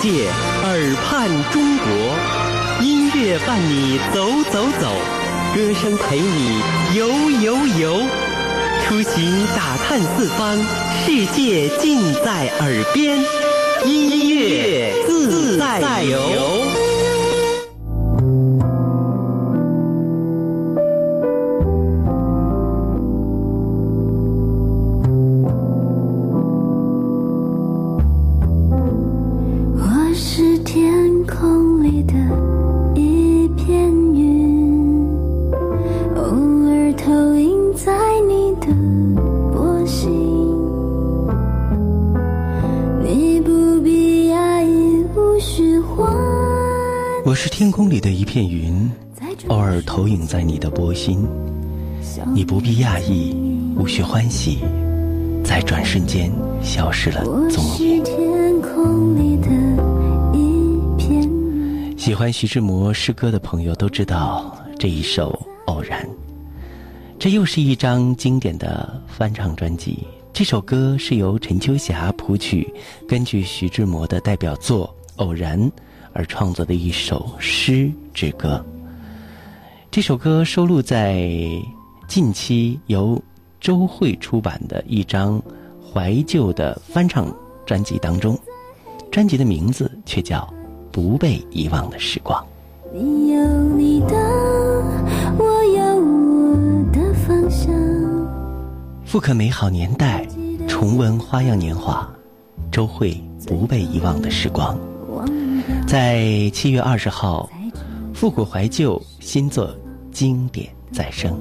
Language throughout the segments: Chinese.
界，耳畔中国。音乐伴你走走走，歌声陪你游游游。出行打探四方，世界尽在耳边。音乐自在游。我是天空里的一片云，偶尔投影在你的波心。你不必讶异，无需欢喜，在转瞬间消失了踪影。喜欢徐志摩诗歌的朋友都知道这一首《偶然》，这又是一张经典的翻唱专辑。这首歌是由陈秋霞谱曲，根据徐志摩的代表作《偶然》。而创作的一首诗之歌。这首歌收录在近期由周蕙出版的一张怀旧的翻唱专辑当中，专辑的名字却叫《不被遗忘的时光》。你有你的，我有我的方向。复刻美好年代，重温花样年华，周蕙《不被遗忘的时光》。在七月二十号，复古怀旧新作经典再生。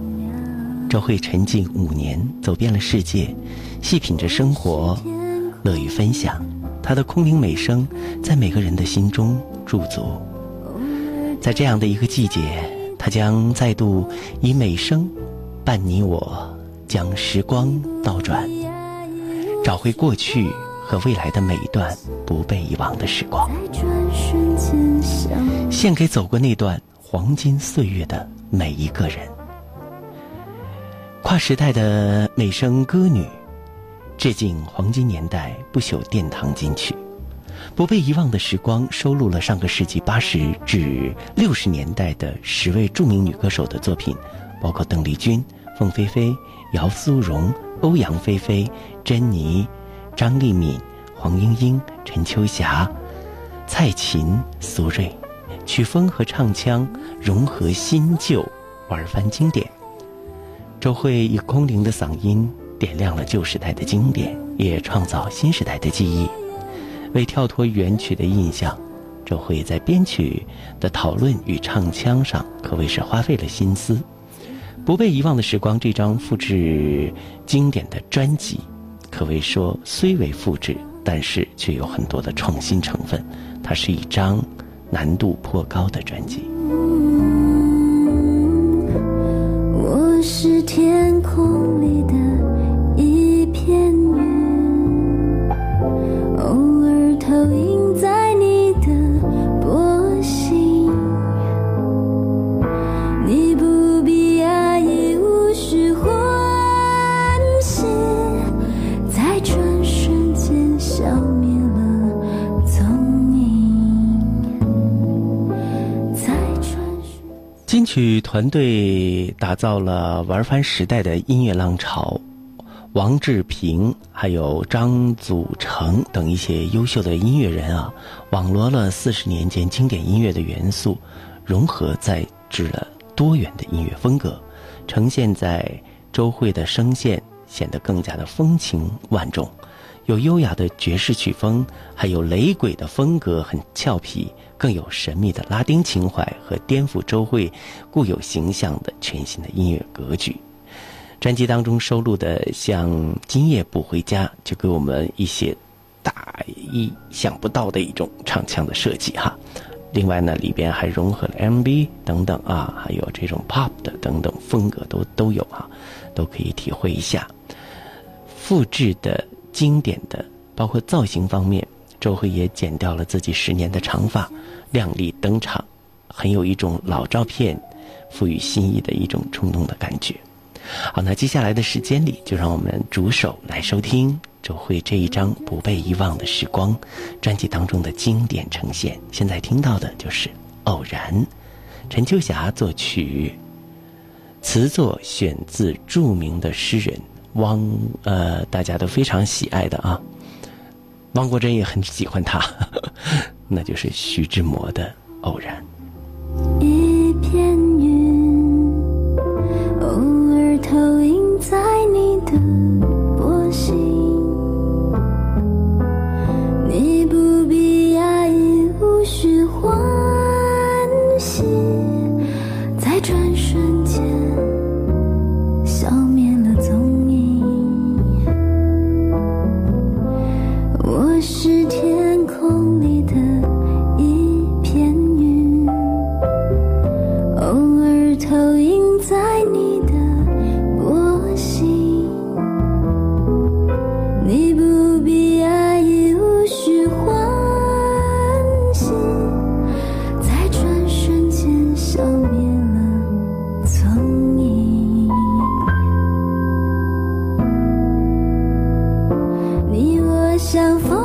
周慧沉浸五年，走遍了世界，细品着生活，乐于分享。她的空灵美声在每个人的心中驻足。在这样的一个季节，她将再度以美声伴你我，将时光倒转，找回过去。和未来的每一段不被遗忘的时光，献给走过那段黄金岁月的每一个人。跨时代的美声歌女，致敬黄金年代不朽殿堂金曲。不被遗忘的时光收录了上个世纪八十至六十年代的十位著名女歌手的作品，包括邓丽君、凤飞飞、姚苏荣、欧阳菲菲、珍妮。张丽敏、黄莺莺、陈秋霞、蔡琴、苏芮，曲风和唱腔融合新旧，玩翻经典。周蕙以空灵的嗓音点亮了旧时代的经典，也创造新时代的记忆。为跳脱原曲的印象，周蕙在编曲的讨论与唱腔上可谓是花费了心思。不被遗忘的时光这张复制经典的专辑。可谓说，虽为复制，但是却有很多的创新成分。它是一张难度颇高的专辑。曲团队打造了玩翻时代的音乐浪潮，王志平还有张祖成等一些优秀的音乐人啊，网罗了四十年间经典音乐的元素，融合在制了多元的音乐风格，呈现在周蕙的声线显得更加的风情万种。有优雅的爵士曲风，还有雷鬼的风格，很俏皮，更有神秘的拉丁情怀和颠覆周蕙固有形象的全新的音乐格局。专辑当中收录的像《今夜不回家》，就给我们一些大意想不到的一种唱腔的设计哈。另外呢，里边还融合了 M&B 等等啊，还有这种 Pop 的等等风格都都有哈，都可以体会一下复制的。经典的包括造型方面周慧也剪掉了自己十年的长发亮丽登场很有一种老照片赋予新意的一种冲动的感觉。好那接下来的时间里就让我们着手来收听周慧这一张不被遗忘的时光专辑当中的经典呈现现在听到的就是偶然。陈秋霞作曲词作选自著名的诗人汪呃大家都非常喜爱的啊。汪国真也很喜欢他 那就是徐志摩的偶然。一片云偶尔投影在你的像风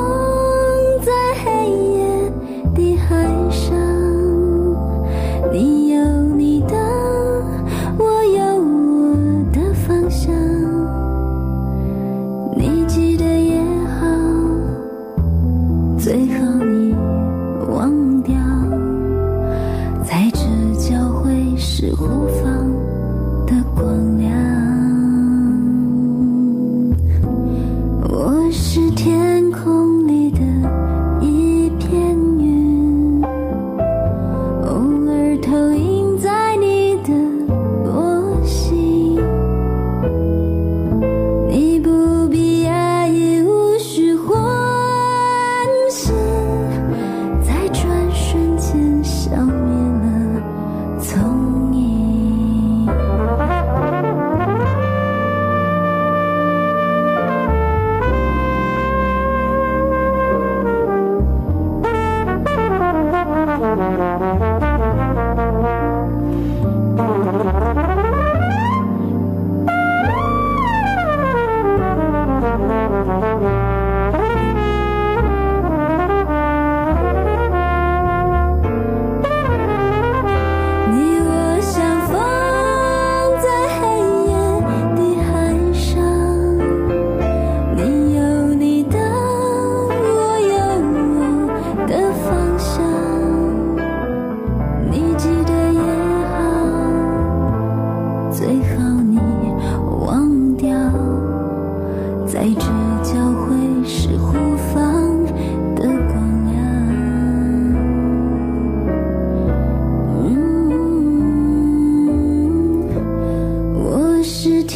在黑夜的海上你有你的我有我的方向你记得也好最后你忘掉在这交汇时无妨的光亮我是天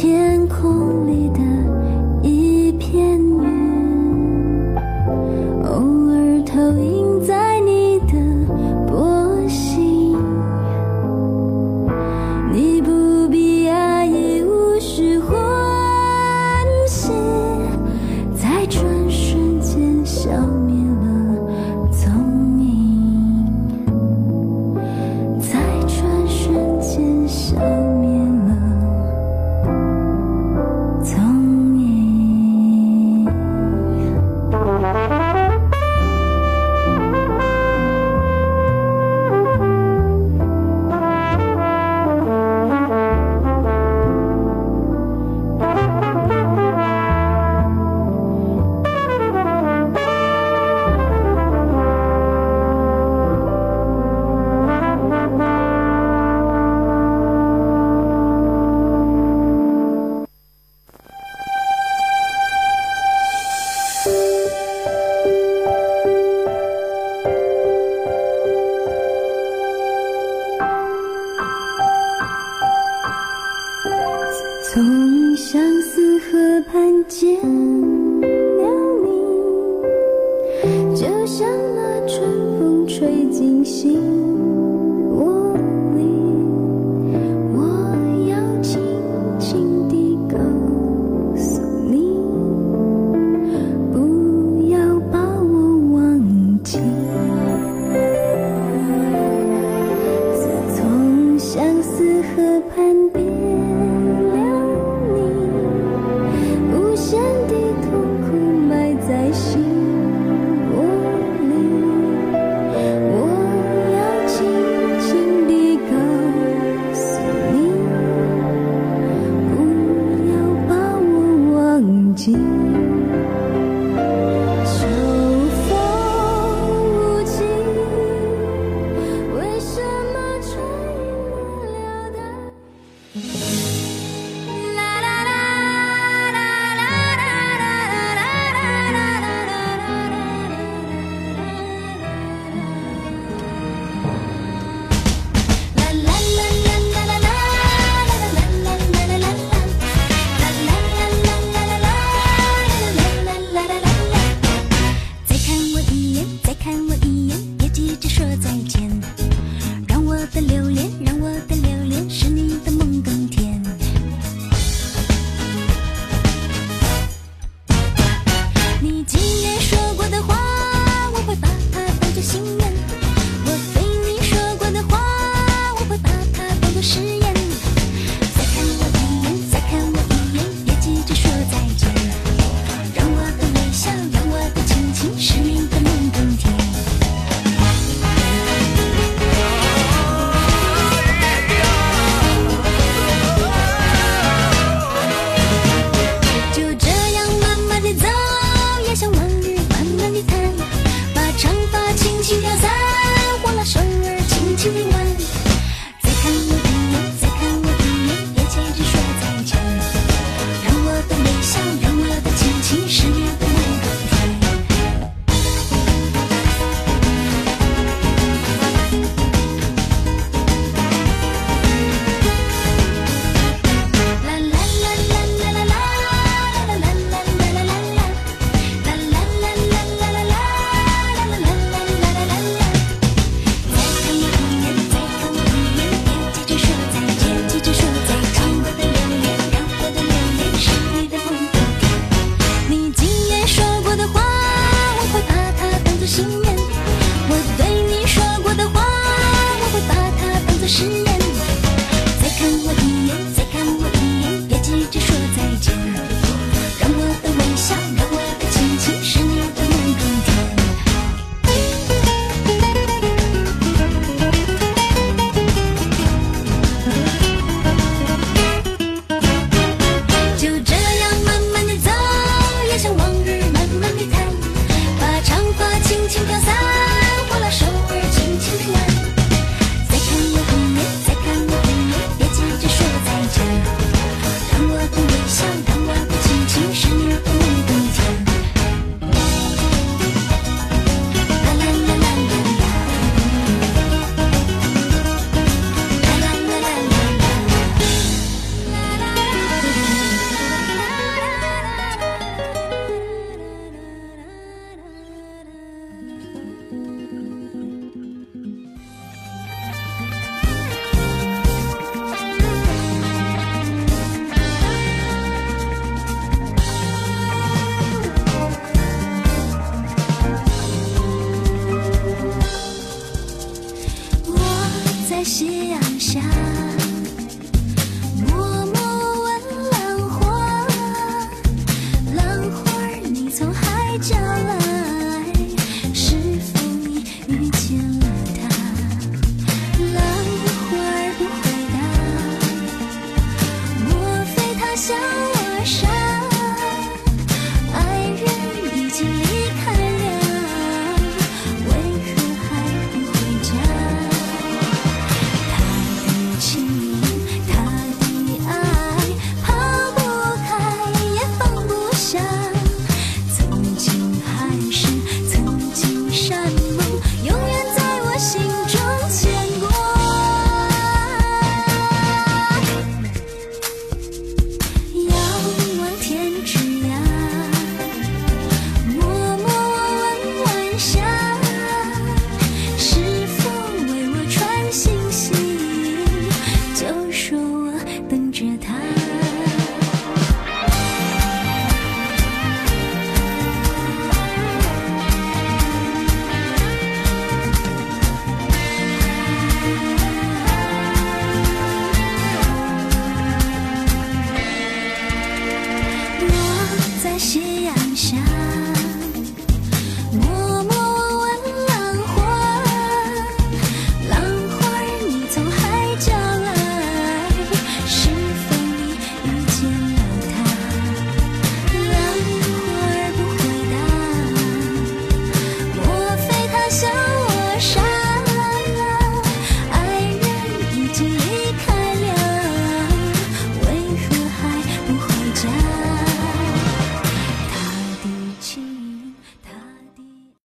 天空。今是在夕阳下。